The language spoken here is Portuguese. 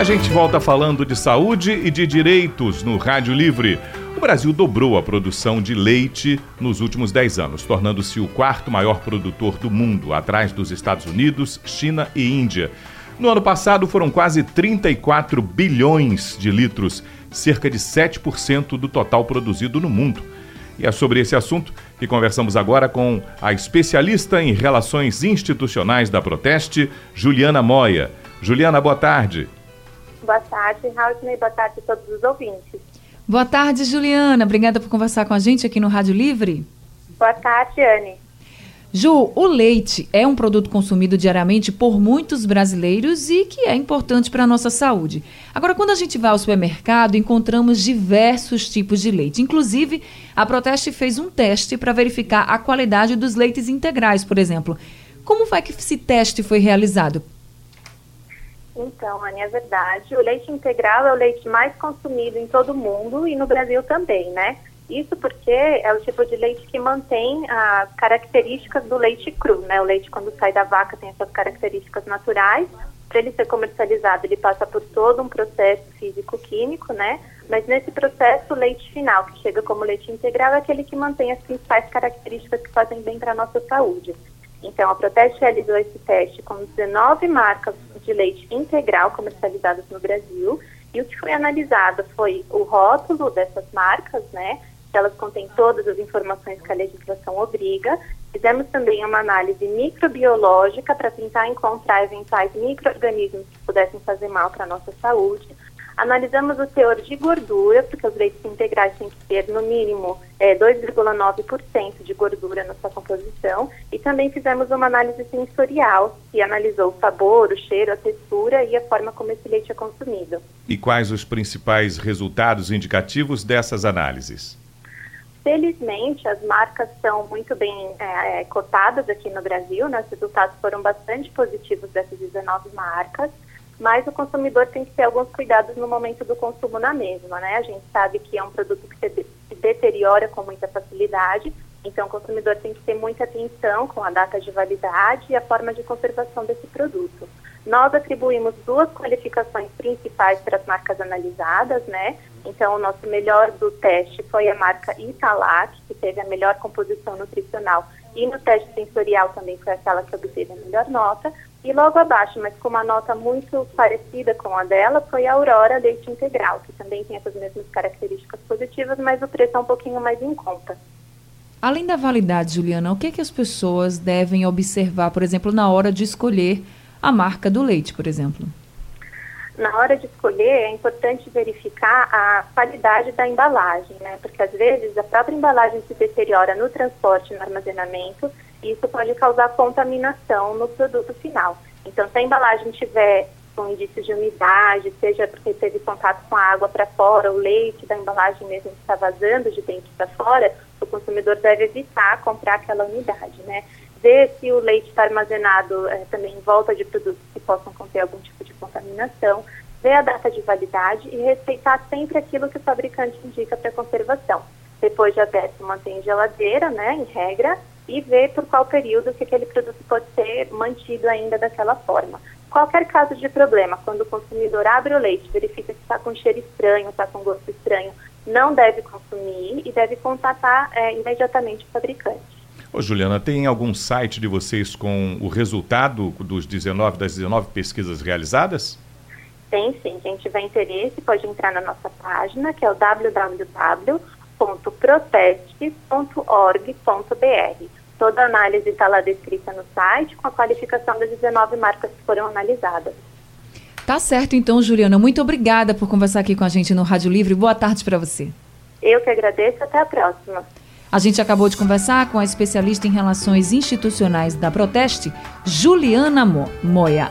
A gente volta falando de saúde e de direitos no Rádio Livre. O Brasil dobrou a produção de leite nos últimos 10 anos, tornando-se o quarto maior produtor do mundo, atrás dos Estados Unidos, China e Índia. No ano passado foram quase 34 bilhões de litros, cerca de 7% do total produzido no mundo. E é sobre esse assunto que conversamos agora com a especialista em relações institucionais da Proteste, Juliana Moia. Juliana, boa tarde. Boa tarde, Raul. Boa tarde a todos os ouvintes. Boa tarde, Juliana. Obrigada por conversar com a gente aqui no Rádio Livre. Boa tarde, Anne. Ju, o leite é um produto consumido diariamente por muitos brasileiros e que é importante para a nossa saúde. Agora, quando a gente vai ao supermercado, encontramos diversos tipos de leite. Inclusive, a Proteste fez um teste para verificar a qualidade dos leites integrais, por exemplo. Como foi que esse teste foi realizado? Então, Anne, é verdade. O leite integral é o leite mais consumido em todo o mundo e no Brasil também, né? Isso porque é o tipo de leite que mantém as características do leite cru, né? O leite quando sai da vaca tem essas características naturais. Para ele ser comercializado, ele passa por todo um processo físico-químico, né? Mas nesse processo, o leite final, que chega como leite integral, é aquele que mantém as principais características que fazem bem para a nossa saúde. Então, a Proteste realizou esse teste com 19 marcas de leite integral comercializadas no Brasil. E o que foi analisado foi o rótulo dessas marcas, né? elas contêm todas as informações que a legislação obriga. Fizemos também uma análise microbiológica para tentar encontrar eventuais micro-organismos que pudessem fazer mal para a nossa saúde. Analisamos o teor de gordura, porque os leites integrais têm que ter, no mínimo, é, 2,9% de gordura na sua composição. E também fizemos uma análise sensorial, que analisou o sabor, o cheiro, a textura e a forma como esse leite é consumido. E quais os principais resultados indicativos dessas análises? Felizmente, as marcas são muito bem é, é, cotadas aqui no Brasil, né? os resultados foram bastante positivos dessas 19 marcas, mas o consumidor tem que ter alguns cuidados no momento do consumo na mesma. Né? A gente sabe que é um produto que se, deteriora com muita facilidade, então o consumidor tem que ter muita atenção com a data de validade e a forma de conservação desse produto. Nós atribuímos duas qualificações principais para as marcas analisadas, né? Então, o nosso melhor do teste foi a marca Italac, que teve a melhor composição nutricional. E no teste sensorial também foi aquela que obteve a melhor nota. E logo abaixo, mas com uma nota muito parecida com a dela, foi a Aurora Leite Integral, que também tem essas mesmas características positivas, mas o preço é um pouquinho mais em conta. Além da validade, Juliana, o que, é que as pessoas devem observar, por exemplo, na hora de escolher a marca do leite, por exemplo? Na hora de escolher, é importante verificar a qualidade da embalagem, né? Porque às vezes a própria embalagem se deteriora no transporte no armazenamento e isso pode causar contaminação no produto final. Então, se a embalagem tiver com indícios de umidade, seja porque teve contato com a água para fora, o leite da embalagem mesmo está vazando de dentro para fora, o consumidor deve evitar comprar aquela unidade, né? Ver se o leite está armazenado é, também em volta de produtos que possam conter algum tipo de contaminação, ver a data de validade e respeitar sempre aquilo que o fabricante indica para conservação. Depois de aberto, mantém em geladeira, né, em regra, e ver por qual período que aquele produto pode ser mantido ainda daquela forma. Qualquer caso de problema, quando o consumidor abre o leite, verifica que está com cheiro estranho, está com gosto estranho, não deve consumir e deve contatar é, imediatamente o fabricante. Ô, Juliana, tem algum site de vocês com o resultado dos 19, das 19 pesquisas realizadas? Tem sim. Quem tiver interesse pode entrar na nossa página, que é o www.proteste.org.br. Toda a análise está lá descrita no site, com a qualificação das 19 marcas que foram analisadas. Tá certo, então, Juliana. Muito obrigada por conversar aqui com a gente no Rádio Livre. Boa tarde para você. Eu que agradeço. Até a próxima. A gente acabou de conversar com a especialista em relações institucionais da Proteste, Juliana Mo Moia.